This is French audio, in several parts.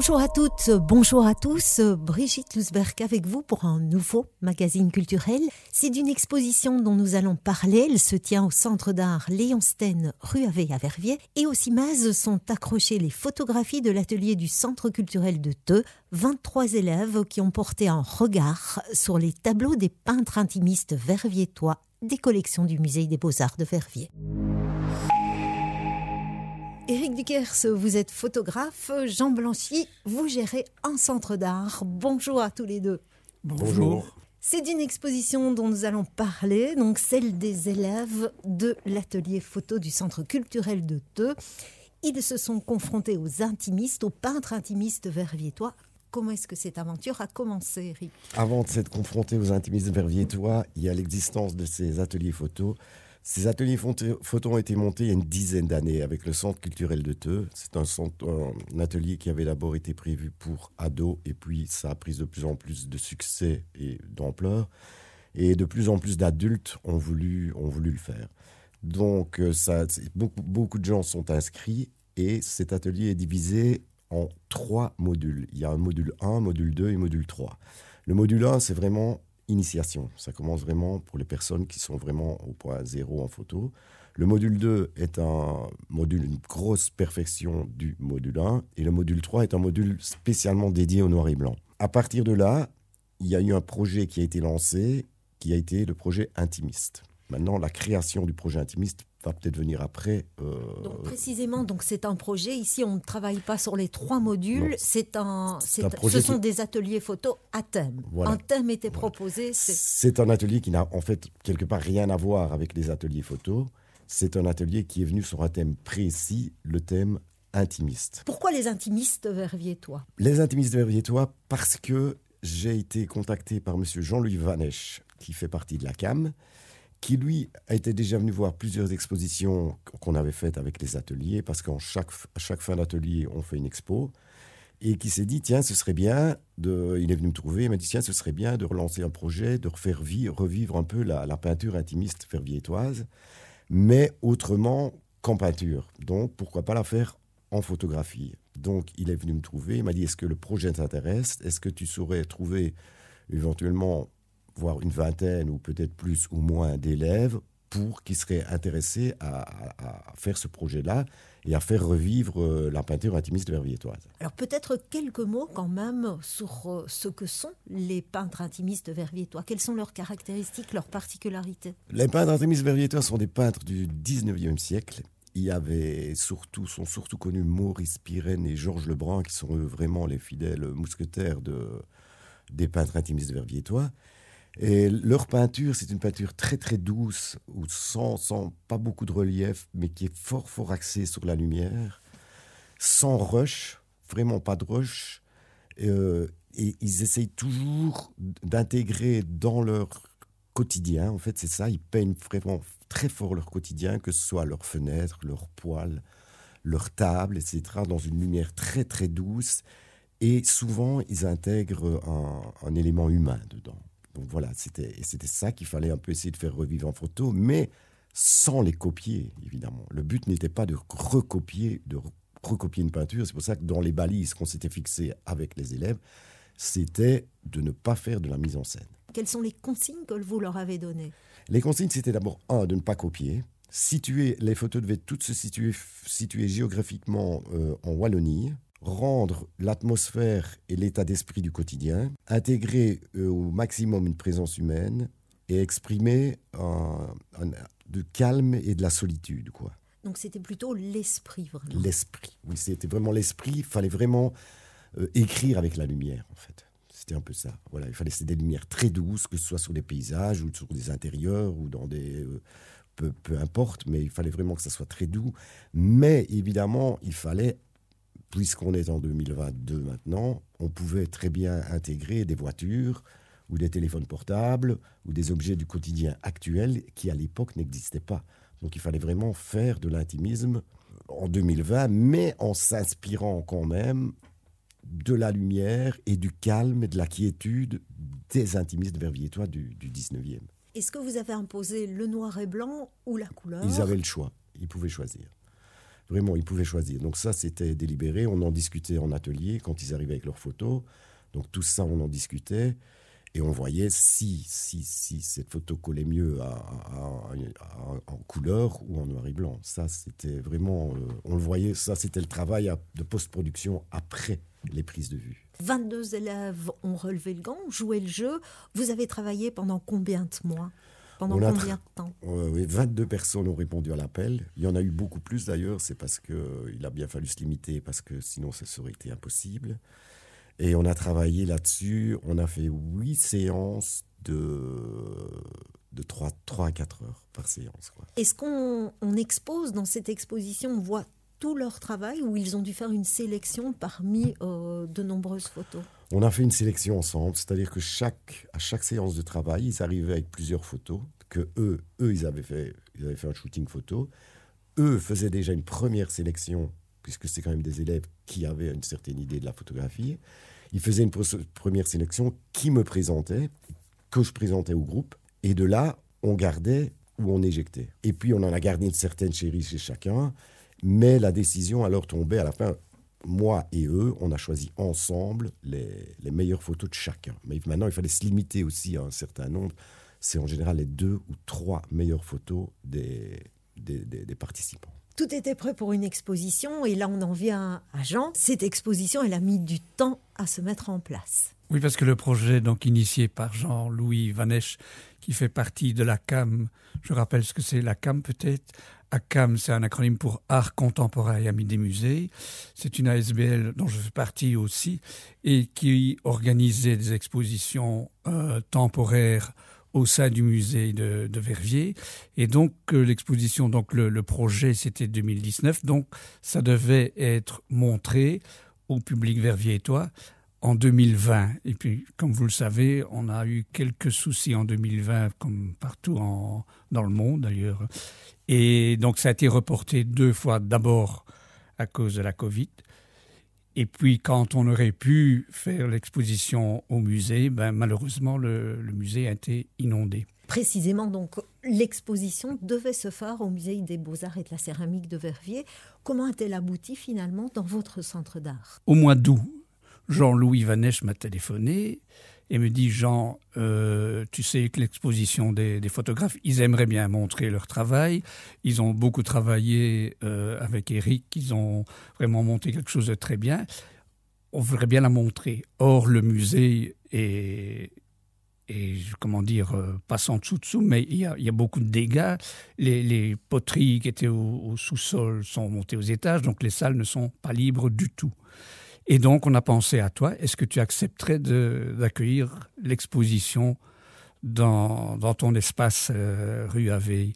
Bonjour à toutes, bonjour à tous. Brigitte Lusberg avec vous pour un nouveau magazine culturel. C'est d'une exposition dont nous allons parler. Elle se tient au centre d'art Léon Sten, rue Ave à Verviers. Et au CIMAZ sont accrochées les photographies de l'atelier du centre culturel de Teux. 23 élèves qui ont porté un regard sur les tableaux des peintres intimistes verviétois des collections du musée des beaux-arts de Verviers. Éric Duquers, vous êtes photographe. Jean Blanchy, vous gérez un centre d'art. Bonjour à tous les deux. Bonjour. C'est d'une exposition dont nous allons parler, donc celle des élèves de l'atelier photo du Centre culturel de Teux. Ils se sont confrontés aux intimistes, aux peintres intimistes verviétois. Comment est-ce que cette aventure a commencé, Eric Avant de s'être confronté aux intimistes verviétois, il y a l'existence de ces ateliers photos ces ateliers photo ont été montés il y a une dizaine d'années avec le Centre culturel de Teux. C'est un, un, atelier qui avait d'abord été prévu pour ados et puis ça a pris de plus en plus de succès et d'ampleur. Et de plus en plus d'adultes ont voulu, ont voulu le faire. Donc euh, ça, beaucoup, beaucoup de gens sont inscrits et cet atelier est divisé en trois modules. Il y a un module 1, module 2 et module 3. Le module 1, c'est vraiment initiation. Ça commence vraiment pour les personnes qui sont vraiment au point zéro en photo. Le module 2 est un module, une grosse perfection du module 1. Et le module 3 est un module spécialement dédié au noir et blanc. À partir de là, il y a eu un projet qui a été lancé, qui a été le projet intimiste. Maintenant, la création du projet intimiste va peut-être venir après. Euh, donc précisément, donc c'est un projet. Ici, on ne travaille pas sur les trois modules. C'est un, ce sont des ateliers photo à thème. Un thème était proposé. C'est un atelier qui n'a en fait quelque part rien à voir avec les ateliers photo. C'est un atelier qui est venu sur un thème précis, le thème intimiste. Pourquoi les intimistes verviétois Les intimistes verviétois parce que j'ai été contacté par Monsieur Jean-Louis Vanesch, qui fait partie de la CAM, qui lui été déjà venu voir plusieurs expositions qu'on avait faites avec les ateliers, parce qu'à chaque, chaque fin d'atelier, on fait une expo, et qui s'est dit, tiens, ce serait bien, de, il est venu me trouver, il m'a dit, tiens, ce serait bien de relancer un projet, de refaire revivre un peu la, peinture intimiste ferviétoise, mais autrement qu'en peinture. Donc, pourquoi pas la faire en photographie? Donc, il est venu me trouver, il m'a dit, est-ce que le projet t'intéresse? Est-ce que tu saurais trouver éventuellement voire une vingtaine ou peut-être plus ou moins d'élèves pour qui seraient intéressés à, faire ce projet-là et à faire revivre euh, la peinture intimiste verviétoise. Alors peut-être quelques mots quand même sur euh, ce que sont les peintres intimistes verviétois. Quelles sont leurs caractéristiques, leurs particularités? Les peintres intimistes verviétois sont des peintres du 19e siècle. Il y avait surtout, sont surtout connus Maurice Pirenne et Georges Lebrun, qui sont vraiment les fidèles mousquetaires de, des peintres intimistes verviétois. Et leur peinture, c'est une peinture très très douce, ou sans, sans pas beaucoup de relief, mais qui est fort fort axée sur la lumière, sans rush, vraiment pas de rush. Euh, et ils essayent toujours d'intégrer dans leur quotidien, en fait c'est ça, ils peignent vraiment très fort leur quotidien, que ce soit leurs fenêtres, leurs poils, leur table, etc., dans une lumière très très douce. Et souvent, ils intègrent un élément humain dedans. Donc voilà, c'était ça qu'il fallait un peu essayer de faire revivre en photo, mais sans les copier, évidemment. Le but n'était pas de recopier, de recopier une peinture. C'est pour ça que dans les balises qu'on s'était fixées avec les élèves, c'était de ne pas faire de la mise en scène. Quelles sont les consignes que vous leur avez données? Les consignes, c'était d'abord, un, de ne pas copier. Situer, les photos devaient toutes se situer, situer géographiquement euh, en Wallonie, rendre l'atmosphère et l'état d'esprit du quotidien, intégrer euh, au maximum une présence humaine et exprimer un, de calme et de la solitude. Quoi. Donc c'était plutôt l'esprit, vraiment. L'esprit, oui, c'était vraiment l'esprit. Il fallait vraiment euh, écrire avec la lumière, en fait. C'était un peu ça. Voilà, il fallait des lumières très douces, que ce soit sur des paysages ou sur des intérieurs ou dans des... Euh, peu, peu importe, mais il fallait vraiment que ça soit très doux. Mais évidemment, il fallait puisqu'on est en 2022 maintenant, on pouvait très bien intégrer des voitures ou des téléphones portables ou des objets du quotidien actuel qui à l'époque n'existaient pas. Donc il fallait vraiment faire de l'intimisme en 2020, mais en s'inspirant quand même de la lumière et du calme et de la quiétude des intimistes verviétois du, du 19e. Est-ce que vous avez imposé le noir et blanc ou la couleur? Ils avaient le choix, ils pouvaient choisir Vraiment, ils pouvaient choisir. Donc ça, c'était délibéré. On en discutait en atelier quand ils arrivaient avec leurs photos. Donc tout ça, on en discutait. Et on voyait si, si, si cette photo collait mieux en couleur ou en noir et blanc. Ça, c'était vraiment, euh, on le voyait, ça, c'était le travail de post-production après les prises de vue. 22 élèves ont relevé le gant, joué le jeu. Vous avez travaillé pendant combien de mois? Pendant combien de temps? Oui, 22 personnes ont répondu à l'appel. Il y en a eu beaucoup plus d'ailleurs. C'est parce qu'il a bien fallu se limiter, parce que sinon, ça aurait été impossible. Et on a travaillé là-dessus. On a fait huit séances de, de 3, 3 à 4 heures par séance. Est-ce qu'on on expose dans cette exposition, on voit tout leur travail ou ils ont dû faire une sélection parmi euh, de nombreuses photos? On a fait une sélection ensemble, c'est-à-dire que chaque, à chaque séance de travail, ils arrivaient avec plusieurs photos, que eux, eux ils, avaient fait, ils avaient fait un shooting photo. Eux faisaient déjà une première sélection, puisque c'est quand même des élèves qui avaient une certaine idée de la photographie. Il faisait une première sélection qui me présentait, que je présentais au groupe. Et de là, on gardait ou on éjectait. Et puis, on en a gardé une certaine chérie chez chacun. Mais la décision alors tombait à la fin. Moi et eux, on a choisi ensemble les, les meilleures photos de chacun. Mais maintenant, il fallait se limiter aussi à un certain nombre. C'est en général les deux ou trois meilleures photos des, des, des participants. Tout était prêt pour une exposition et là on en vient à Jean. Cette exposition, elle a mis du temps à se mettre en place. Oui, parce que le projet, donc initié par Jean-Louis Vanesch, qui fait partie de la CAM, je rappelle ce que c'est la CAM peut-être. ACAM, c'est un acronyme pour Art contemporain et Amis des musées. C'est une ASBL dont je fais partie aussi et qui organisait des expositions euh, temporaires au sein du musée de, Verviers. Et donc euh, l'exposition, donc le, projet, c'était 2019, donc ça devait être montré au public verviétois en 2020. Et puis, comme vous le savez, on a eu quelques soucis en 2020, comme partout en, dans le monde d'ailleurs. Et donc ça a été reporté deux fois, d'abord à cause de la Covid, et puis, quand on aurait pu faire l'exposition au musée, ben, malheureusement, le, musée a été inondé. Précisément, donc, l'exposition devait se faire au musée des Beaux-Arts et de la Céramique de Verviers. Comment a-t-elle abouti finalement dans votre centre d'art? Au mois d'août, Jean-Louis Vanesch m'a téléphoné et me dit Jean, euh, tu sais que l'exposition des, photographes, ils aimeraient bien montrer leur travail. Ils ont beaucoup travaillé euh, avec Eric, ils ont vraiment monté quelque chose de très bien. On voudrait bien la montrer. Or, le musée est, et comment dire, euh, pas sans dessous-dessous, mais il y, a, beaucoup de dégâts. Les, poteries qui étaient au sous-sol sont montées aux étages, donc les salles ne sont pas libres du tout. Et donc, on a pensé à toi. Est-ce que tu accepterais d'accueillir l'exposition dans, dans, ton espace euh, rue Aveille?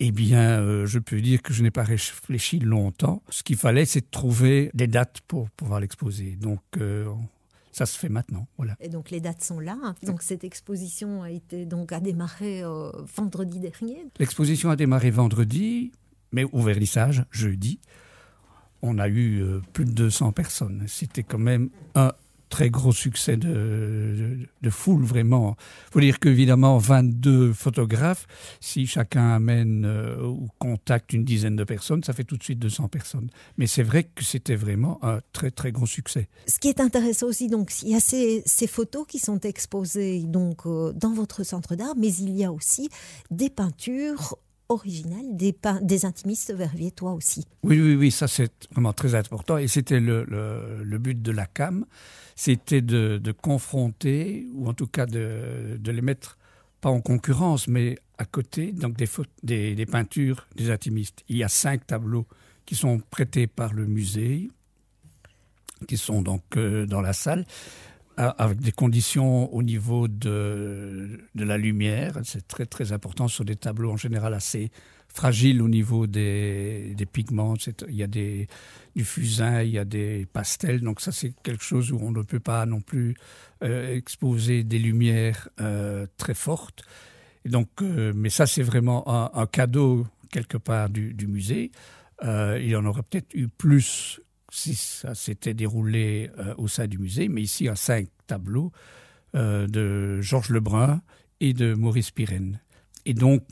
Eh bien, euh, je peux dire que je n'ai pas réfléchi longtemps. Ce qu'il fallait, c'est de trouver des dates pour pouvoir l'exposer. Donc, euh, ça se fait maintenant. Voilà. Et donc les dates sont là. Donc cette exposition a été donc a démarré vendredi dernier. L'exposition a démarré vendredi, mais au vernissage jeudi on a eu euh, plus de 200 personnes. C'était quand même un très gros succès de, foule, vraiment. Il faut dire qu'évidemment, 22 photographes, si chacun amène euh, ou contacte une dizaine de personnes, ça fait tout de suite 200 personnes. Mais c'est vrai que c'était vraiment un très, très gros succès. Ce qui est intéressant aussi, donc, il y a ces, photos qui sont exposées donc, euh, dans votre centre d'art, mais il y a aussi des peintures original des, des intimistes toi aussi. Oui, oui, oui, ça c'est vraiment très important. Et c'était le, le, but de la CAM, c'était de, de, confronter, ou en tout cas de, de, les mettre, pas en concurrence, mais à côté, donc des, des, peintures des intimistes. Il y a cinq tableaux qui sont prêtés par le musée, qui sont donc euh, dans la salle avec des conditions au niveau de, de la lumière. C'est très très important sur des tableaux en général assez fragiles au niveau des, des pigments. Il y a des, du fusain, il y a des pastels. Donc ça c'est quelque chose où on ne peut pas non plus euh, exposer des lumières euh, très fortes. Donc, euh, mais ça c'est vraiment un, un, cadeau quelque part du, du musée. il y en aurait peut-être eu plus si ça s'était déroulé euh, au sein du musée, mais ici à cinq tableaux euh, de Georges Lebrun et de Maurice Pirenne. Et donc,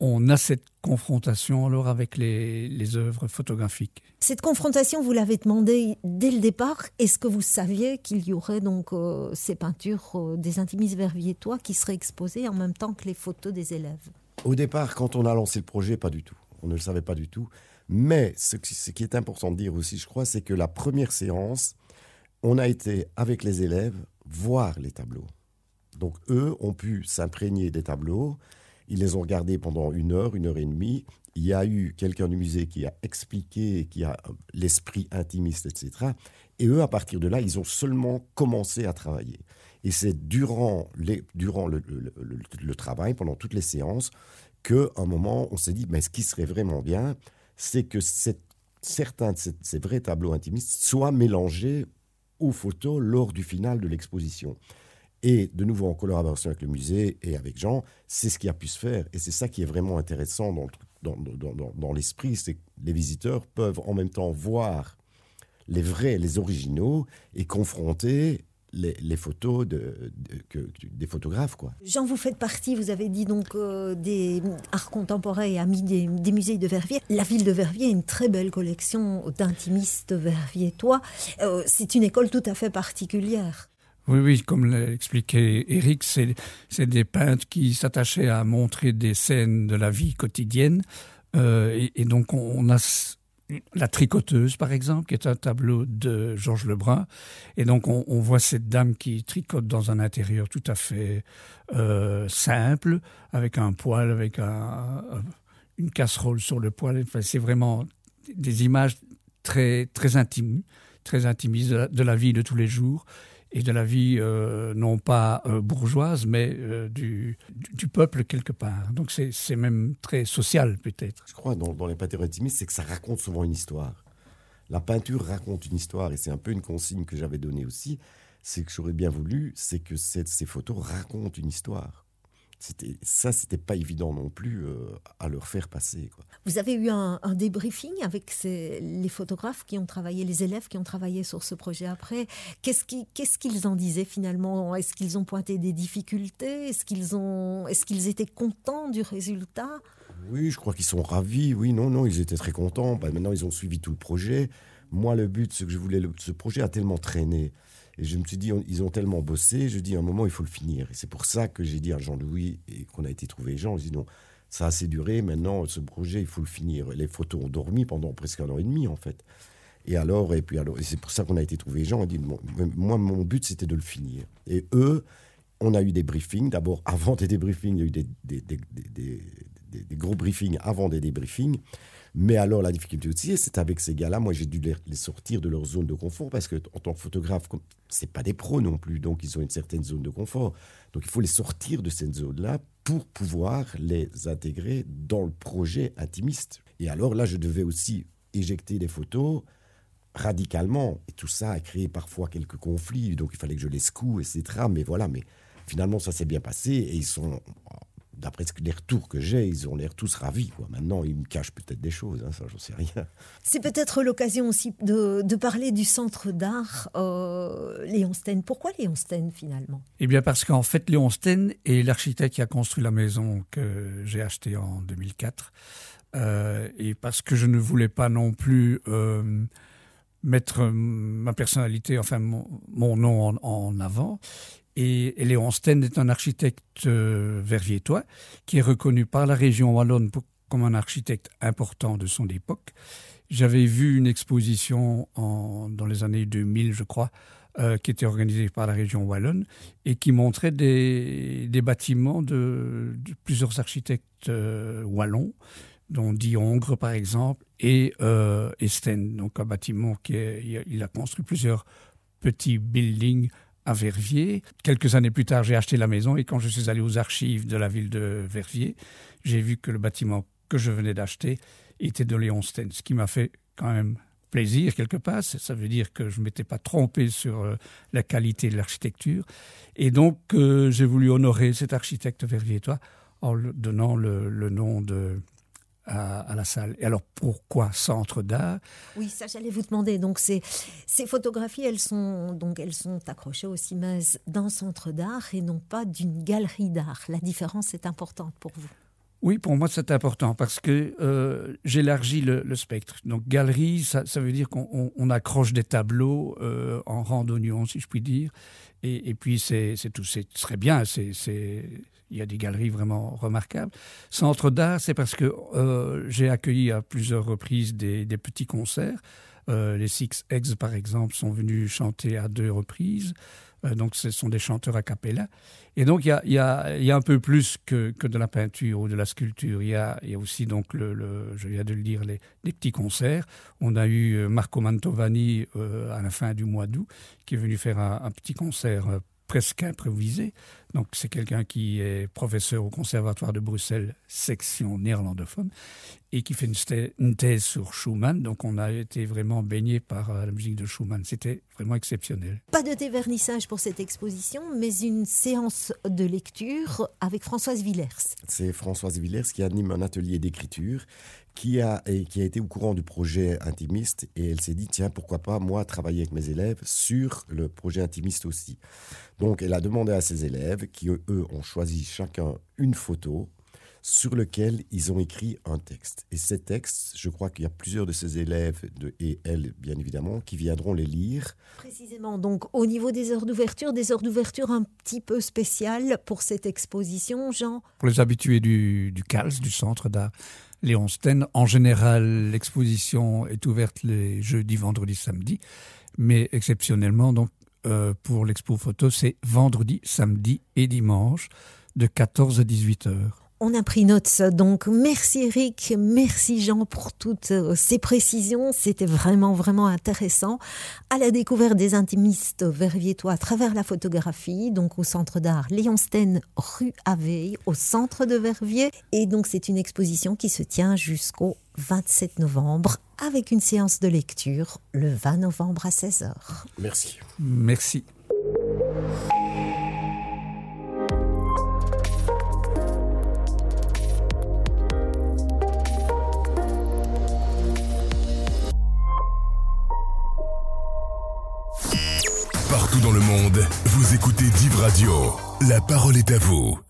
on a cette confrontation alors avec les, les œuvres photographiques. Cette confrontation, vous l'avez demandé dès le départ. Est-ce que vous saviez qu'il y aurait donc euh, ces peintures euh, des intimistes verviétois qui seraient exposées en même temps que les photos des élèves? Au départ, quand on a lancé le projet, pas du tout. On ne le savait pas du tout. Mais ce qui est important de dire aussi, je crois, c'est que la première séance, on a été avec les élèves voir les tableaux. Donc eux ont pu s'imprégner des tableaux ils les ont regardés pendant une heure, une heure et demie. Il y a eu quelqu'un du musée qui a expliqué, qui a l'esprit intimiste, etc. Et eux, à partir de là, ils ont seulement commencé à travailler. Et c'est durant, les, durant le, le, travail, pendant toutes les séances, qu'à un moment, on s'est dit, mais ce qui serait vraiment bien, c'est que certains de ces, vrais tableaux intimistes soient mélangés aux photos lors du final de l'exposition. Et de nouveau en collaboration avec le musée et avec Jean, c'est ce qui a pu se faire. Et c'est ça qui est vraiment intéressant dans, dans, dans, dans l'esprit, c'est que les visiteurs peuvent en même temps voir les vrais, les originaux, et confronter les, les, photos de, que, des photographes. Quoi. Jean, vous faites partie, vous avez dit donc euh, des arts contemporains et amis des, des, musées de Verviers. La ville de Verviers a une très belle collection d'intimistes verviétois. Euh, c'est une école tout à fait particulière. Oui, oui, comme l'a expliqué Eric, c'est des peintres qui s'attachaient à montrer des scènes de la vie quotidienne. Euh, et, et, donc, on, a la tricoteuse, par exemple, qui est un tableau de Georges Lebrun. Et donc, on, voit cette dame qui tricote dans un intérieur tout à fait euh, simple, avec un poêle, avec un, une casserole sur le poêle. Enfin, c'est vraiment des images très, très intimes, très intimistes de la vie de tous les jours et de la vie euh, non pas euh, bourgeoise, mais euh, du, du, peuple quelque part. Donc c'est même très social peut-être. Je crois dans, dans les peintures intimistes, c'est que ça raconte souvent une histoire. La peinture raconte une histoire et c'est un peu une consigne que j'avais donnée aussi. C'est que j'aurais bien voulu, c'est que ces photos racontent une histoire ça, c'était pas évident non plus euh, à leur faire passer. Quoi. Vous avez eu un, un débriefing avec ces, les photographes qui ont travaillé, les élèves qui ont travaillé sur ce projet après. Qu'est-ce qu'ils qu en disaient finalement? Est-ce qu'ils ont pointé des difficultés? Est-ce qu'ils ont, est-ce qu'ils étaient contents du résultat? Oui, je crois qu'ils sont ravis. Oui, non, non, ils étaient très contents. Bah, maintenant, ils ont suivi tout le projet. Moi, le but, ce que je voulais, le, ce projet a tellement traîné. Et je me suis dit, ils ont tellement bossé, je dis, à un moment, il faut le finir. Et c'est pour ça que j'ai dit à Jean-Louis et qu'on a été trouvé Jean, je dis non, ça a assez duré, maintenant, ce projet, il faut le finir. Les photos ont dormi pendant presque un an et demi, en fait. Et alors, et puis alors, c'est pour ça qu'on a été trouvé Jean, on dit, moi, mon but, c'était de le finir. Et eux, on a eu des briefings. D'abord, avant des débriefings, il y a eu des, des gros briefings avant des débriefings. Mais alors, la difficulté aussi, c'est avec ces gars-là, moi, j'ai dû les, sortir de leur zone de confort parce que, en tant que photographe, c'est pas des pros non plus, donc ils ont une certaine zone de confort. Donc, il faut les sortir de cette zone-là pour pouvoir les intégrer dans le projet intimiste. Et alors, là, je devais aussi éjecter des photos radicalement. Et tout ça a créé parfois quelques conflits, donc il fallait que je les secoue, etc. Mais voilà, mais finalement, ça s'est bien passé et ils sont d'après les retours que j'ai, ils ont l'air tous ravis. Quoi. Maintenant, ils me cachent peut-être des choses, hein, ça, j'en sais rien. C'est peut-être l'occasion aussi de, de, parler du centre d'art euh, Léon Sten. Pourquoi Léon Sten, finalement? Eh bien, parce qu'en fait, Léon Sten est l'architecte qui a construit la maison que j'ai achetée en 2004. Euh, et parce que je ne voulais pas non plus euh, mettre ma personnalité, enfin mon, mon nom en, en avant. Et, Léon Sten est un architecte euh, verviétois qui est reconnu par la région wallonne comme un architecte important de son époque. J'avais vu une exposition dans les années 2000, je crois, euh, qui était organisée par la région wallonne et qui montrait des, bâtiments de, plusieurs architectes euh, wallons, dont Diongre par exemple, et, euh, Sten, donc un bâtiment qui a construit plusieurs petits buildings à Verviers. Quelques années plus tard, j'ai acheté la maison et quand je suis allé aux archives de la ville de Verviers, j'ai vu que le bâtiment que je venais d'acheter était de Léon Sten, ce qui m'a fait quand même plaisir quelque part. Ça veut dire que je ne m'étais pas trompé sur euh, la qualité de l'architecture. Et donc, euh, j'ai voulu honorer cet architecte verviétois en donnant le, le nom de à, la salle. Et alors pourquoi centre d'art? Oui, ça j'allais vous demander. Donc ces, ces photographies, elles sont donc elles sont accrochées au CIMES d'un centre d'art et non pas d'une galerie d'art. La différence est importante pour vous. Oui, pour moi, c'est important parce que euh, j'élargis le, spectre. Donc, galerie, ça, veut dire qu'on accroche des tableaux euh, en rang d'oignon, si je puis dire. Et, puis, c'est tout, c'est très bien. C'est il y a des galeries vraiment remarquables. Centre d'art, c'est parce que euh, j'ai accueilli à plusieurs reprises des, petits concerts. les Six Eggs, par exemple, sont venus chanter à deux reprises. Euh, donc ce sont des chanteurs a cappella. Et donc il y a, un peu plus que, de la peinture ou de la sculpture. Il y a, aussi, donc, je viens de le dire, les, petits concerts. On a eu euh, Marco Mantovani euh, à la fin du mois d'août qui est venu faire un petit concert presque improvisé. Donc c'est quelqu'un qui est professeur au Conservatoire de Bruxelles, section néerlandophone, et qui fait une, thèse sur Schumann. Donc on a été vraiment baigné par euh, la musique de Schumann. C'était vraiment exceptionnel. Pas de dévernissage pour cette exposition, mais une séance de lecture avec Françoise Villers. C'est Françoise Villers qui anime un atelier d'écriture qui a, et qui a été au courant du projet intimiste et elle s'est dit tiens pourquoi pas moi travailler avec mes élèves sur le projet intimiste aussi. Donc elle a demandé à ses élèves qui eux ont choisi chacun une photo sur lequel ils ont écrit un texte. Et ces textes, je crois qu'il y a plusieurs de ses élèves, de, et elle bien évidemment, qui viendront les lire. Précisément, donc au niveau des heures d'ouverture, des heures d'ouverture un petit peu spéciales pour cette exposition, Jean? Pour les habitués du, du CALS, du Centre d'art Léon Sten. En général, l'exposition est ouverte les jeudis, vendredis, samedis, mais exceptionnellement, donc, euh, pour l'expo photo, c'est vendredi, samedi et dimanche de 14 à 18 heures. On a pris note. Donc, merci Eric, merci Jean pour toutes euh, ces précisions. C'était vraiment, vraiment intéressant. À la découverte des intimistes verviétois à travers la photographie, donc au centre d'art Léon Sten, rue Aveille, au centre de Verviers. Et donc, c'est une exposition qui se tient jusqu'au 27 novembre avec une séance de lecture le 20 novembre à 16h. Merci. Merci. Dans le monde, vous écoutez Div Radio. La parole est à vous.